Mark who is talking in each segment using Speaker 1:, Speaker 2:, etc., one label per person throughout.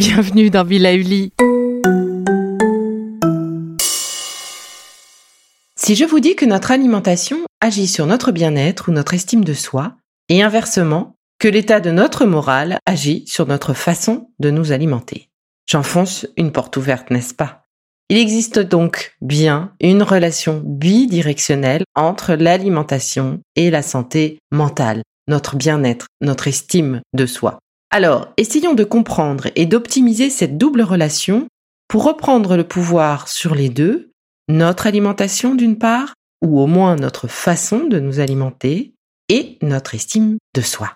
Speaker 1: Bienvenue dans Villa Uli. Si je vous dis que notre alimentation agit sur notre bien-être ou notre estime de soi, et inversement, que l'état de notre morale agit sur notre façon de nous alimenter. J'enfonce une porte ouverte, n'est-ce pas? Il existe donc bien une relation bidirectionnelle entre l'alimentation et la santé mentale, notre bien-être, notre estime de soi. Alors, essayons de comprendre et d'optimiser cette double relation pour reprendre le pouvoir sur les deux, notre alimentation d'une part, ou au moins notre façon de nous alimenter, et notre estime de soi.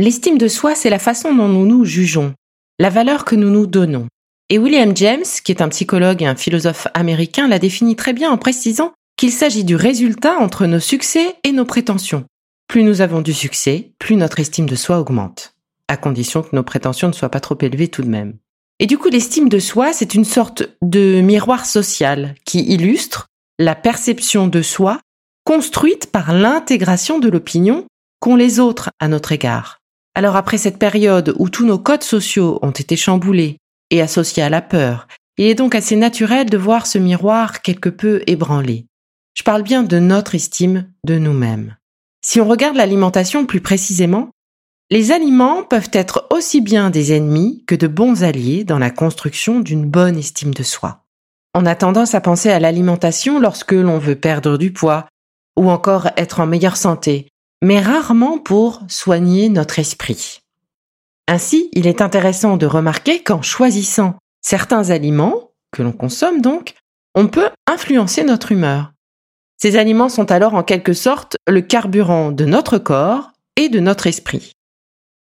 Speaker 1: L'estime de soi, c'est la façon dont nous nous jugeons, la valeur que nous nous donnons. Et William James, qui est un psychologue et un philosophe américain, l'a définit très bien en précisant qu'il s'agit du résultat entre nos succès et nos prétentions. Plus nous avons du succès, plus notre estime de soi augmente, à condition que nos prétentions ne soient pas trop élevées tout de même. Et du coup, l'estime de soi, c'est une sorte de miroir social qui illustre la perception de soi construite par l'intégration de l'opinion qu'ont les autres à notre égard. Alors après cette période où tous nos codes sociaux ont été chamboulés et associés à la peur, il est donc assez naturel de voir ce miroir quelque peu ébranlé. Je parle bien de notre estime de nous-mêmes. Si on regarde l'alimentation plus précisément, les aliments peuvent être aussi bien des ennemis que de bons alliés dans la construction d'une bonne estime de soi. On a tendance à penser à l'alimentation lorsque l'on veut perdre du poids ou encore être en meilleure santé, mais rarement pour soigner notre esprit. Ainsi, il est intéressant de remarquer qu'en choisissant certains aliments, que l'on consomme donc, on peut influencer notre humeur. Ces aliments sont alors en quelque sorte le carburant de notre corps et de notre esprit.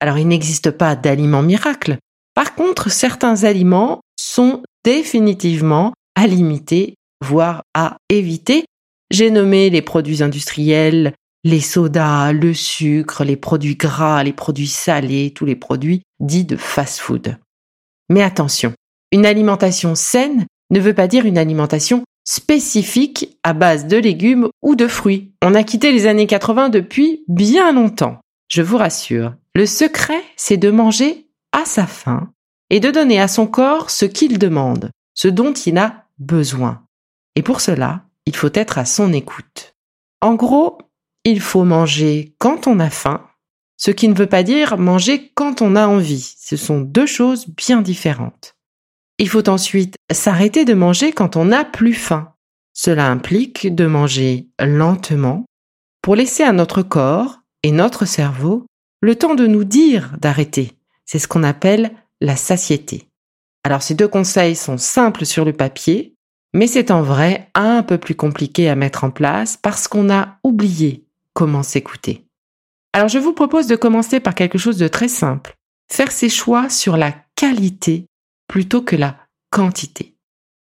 Speaker 1: Alors il n'existe pas d'aliments miracles. Par contre, certains aliments sont définitivement à limiter, voire à éviter. J'ai nommé les produits industriels, les sodas, le sucre, les produits gras, les produits salés, tous les produits dits de fast-food. Mais attention, une alimentation saine ne veut pas dire une alimentation spécifique à base de légumes ou de fruits. On a quitté les années 80 depuis bien longtemps. Je vous rassure, le secret, c'est de manger à sa faim et de donner à son corps ce qu'il demande, ce dont il a besoin. Et pour cela, il faut être à son écoute. En gros, il faut manger quand on a faim, ce qui ne veut pas dire manger quand on a envie. Ce sont deux choses bien différentes. Il faut ensuite s'arrêter de manger quand on n'a plus faim. Cela implique de manger lentement pour laisser à notre corps et notre cerveau le temps de nous dire d'arrêter. C'est ce qu'on appelle la satiété. Alors ces deux conseils sont simples sur le papier, mais c'est en vrai un peu plus compliqué à mettre en place parce qu'on a oublié comment s'écouter. Alors je vous propose de commencer par quelque chose de très simple. Faire ses choix sur la qualité plutôt que la quantité.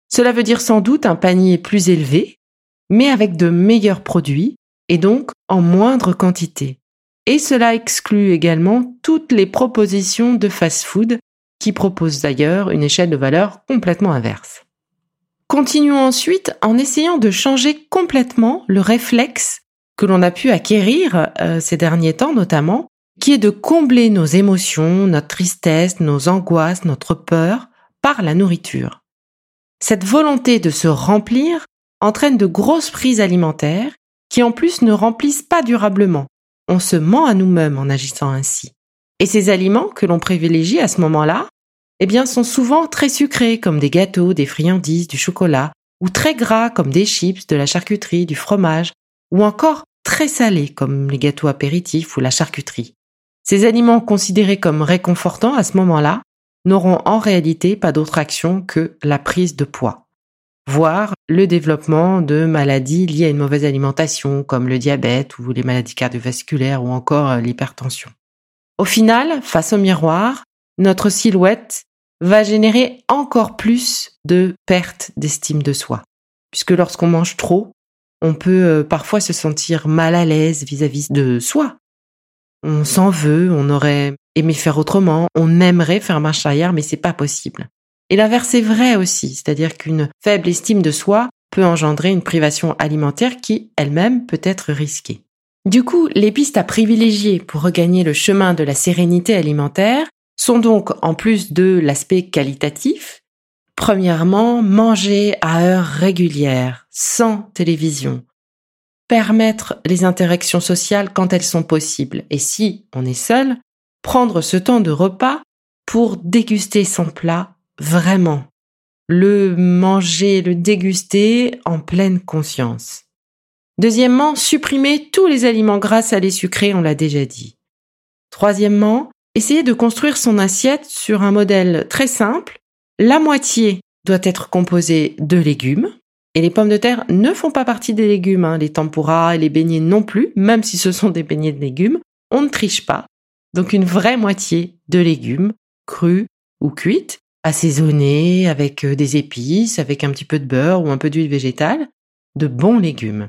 Speaker 1: Cela veut dire sans doute un panier plus élevé, mais avec de meilleurs produits et donc en moindre quantité. Et cela exclut également toutes les propositions de fast-food qui proposent d'ailleurs une échelle de valeur complètement inverse. Continuons ensuite en essayant de changer complètement le réflexe que l'on a pu acquérir euh, ces derniers temps notamment, qui est de combler nos émotions, notre tristesse, nos angoisses, notre peur par la nourriture. Cette volonté de se remplir entraînent de grosses prises alimentaires qui en plus ne remplissent pas durablement. On se ment à nous-mêmes en agissant ainsi. Et ces aliments que l'on privilégie à ce moment-là, eh bien, sont souvent très sucrés comme des gâteaux, des friandises, du chocolat, ou très gras comme des chips, de la charcuterie, du fromage, ou encore très salés comme les gâteaux apéritifs ou la charcuterie. Ces aliments considérés comme réconfortants à ce moment-là n'auront en réalité pas d'autre action que la prise de poids voire le développement de maladies liées à une mauvaise alimentation comme le diabète ou les maladies cardiovasculaires ou encore euh, l'hypertension. Au final, face au miroir, notre silhouette va générer encore plus de pertes d'estime de soi. Puisque lorsqu'on mange trop, on peut euh, parfois se sentir mal à l'aise vis-à-vis de soi. On s'en veut, on aurait aimé faire autrement, on aimerait faire marche arrière, mais c'est pas possible. Et l'inverse est vrai aussi, c'est-à-dire qu'une faible estime de soi peut engendrer une privation alimentaire qui, elle-même, peut être risquée. Du coup, les pistes à privilégier pour regagner le chemin de la sérénité alimentaire sont donc, en plus de l'aspect qualitatif, premièrement, manger à heures régulières, sans télévision, permettre les interactions sociales quand elles sont possibles, et si on est seul, prendre ce temps de repas pour déguster son plat vraiment, le manger, le déguster en pleine conscience. Deuxièmement, supprimer tous les aliments gras, salés, sucrés, on l'a déjà dit. Troisièmement, essayer de construire son assiette sur un modèle très simple. La moitié doit être composée de légumes. Et les pommes de terre ne font pas partie des légumes, hein. les tempuras et les beignets non plus, même si ce sont des beignets de légumes. On ne triche pas. Donc une vraie moitié de légumes, crus ou cuites, assaisonné avec euh, des épices, avec un petit peu de beurre ou un peu d'huile végétale, de bons légumes.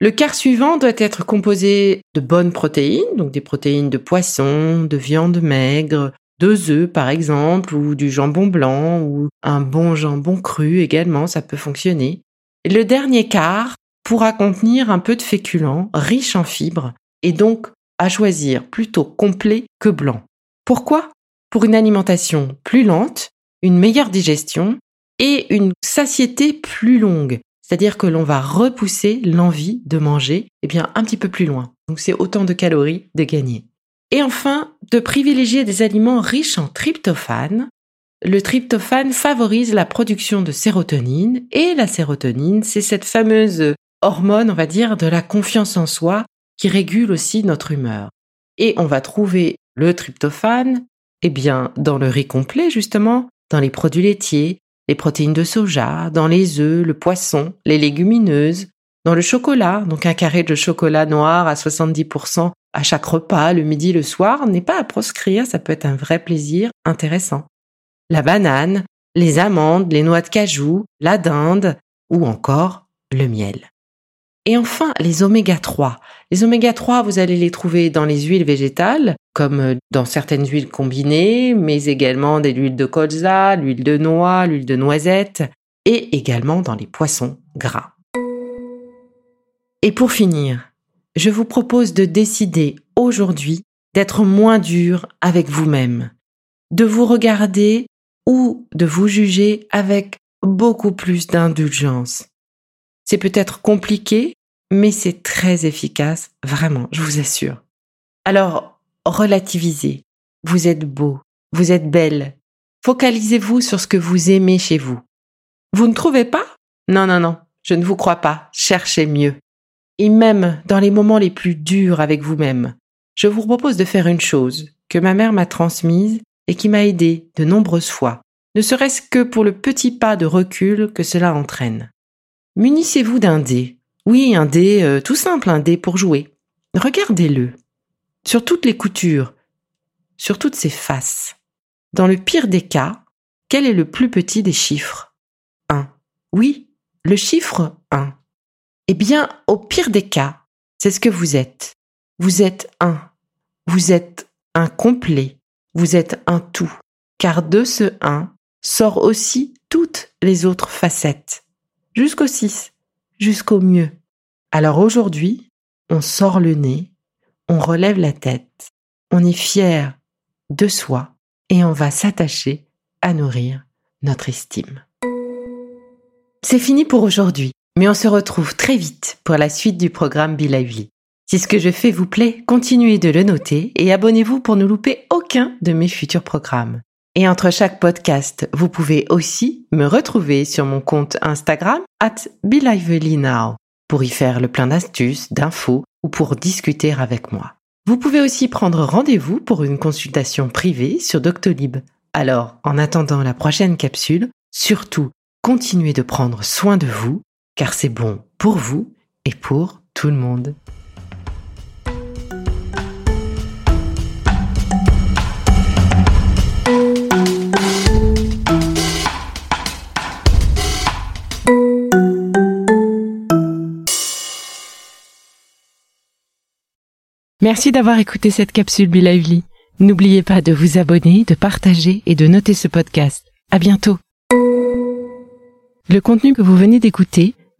Speaker 1: Le quart suivant doit être composé de bonnes protéines, donc des protéines de poisson, de viande maigre, deux œufs par exemple, ou du jambon blanc, ou un bon jambon cru également, ça peut fonctionner. Le dernier quart pourra contenir un peu de féculents, riches en fibres, et donc à choisir plutôt complet que blanc. Pourquoi? Pour une alimentation plus lente, une meilleure digestion et une satiété plus longue. C'est-à-dire que l'on va repousser l'envie de manger eh bien, un petit peu plus loin. Donc c'est autant de calories de gagner. Et enfin, de privilégier des aliments riches en tryptophane. Le tryptophane favorise la production de sérotonine et la sérotonine, c'est cette fameuse hormone, on va dire, de la confiance en soi qui régule aussi notre humeur. Et on va trouver le tryptophane eh bien, dans le riz complet, justement, dans les produits laitiers, les protéines de soja, dans les œufs, le poisson, les légumineuses, dans le chocolat, donc un carré de chocolat noir à 70% à chaque repas, le midi, le soir, n'est pas à proscrire, ça peut être un vrai plaisir intéressant. La banane, les amandes, les noix de cajou, la dinde, ou encore le miel. Et enfin, les oméga 3. Les oméga 3, vous allez les trouver dans les huiles végétales, comme euh, dans certaines huiles combinées, mais également des huiles de colza, l'huile de noix, l'huile de noisette, et également dans les poissons gras. Et pour finir, je vous propose de décider aujourd'hui d'être moins dur avec vous-même, de vous regarder ou de vous juger avec beaucoup plus d'indulgence. C'est peut-être compliqué, mais c'est très efficace, vraiment, je vous assure. Alors, relativisez. Vous êtes beau, vous êtes belle. Focalisez-vous sur ce que vous aimez chez vous. Vous ne trouvez pas? Non, non, non, je ne vous crois pas. Cherchez mieux. Et même dans les moments les plus durs avec vous-même, je vous propose de faire une chose que ma mère m'a transmise et qui m'a aidé de nombreuses fois, ne serait-ce que pour le petit pas de recul que cela entraîne. Munissez-vous d'un dé. Oui, un dé euh, tout simple, un dé pour jouer. Regardez-le. Sur toutes les coutures, sur toutes ses faces. Dans le pire des cas, quel est le plus petit des chiffres? 1. Oui, le chiffre 1. Eh bien, au pire des cas, c'est ce que vous êtes. Vous êtes un. Vous êtes un complet. Vous êtes un tout. Car de ce 1 sort aussi toutes les autres facettes jusqu'au 6, jusqu'au mieux. Alors aujourd'hui, on sort le nez, on relève la tête, on est fier de soi et on va s'attacher à nourrir notre estime. C'est fini pour aujourd'hui. Mais on se retrouve très vite pour la suite du programme Be Lively. Si ce que je fais vous plaît, continuez de le noter et abonnez-vous pour ne louper aucun de mes futurs programmes. Et entre chaque podcast, vous pouvez aussi me retrouver sur mon compte Instagram at BeLivelyNow pour y faire le plein d'astuces, d'infos ou pour discuter avec moi. Vous pouvez aussi prendre rendez-vous pour une consultation privée sur Doctolib. Alors, en attendant la prochaine capsule, surtout, continuez de prendre soin de vous, car c'est bon pour vous et pour tout le monde. Merci d'avoir écouté cette capsule Be Lively. N'oubliez pas de vous abonner, de partager et de noter ce podcast. À bientôt. Le contenu que vous venez d'écouter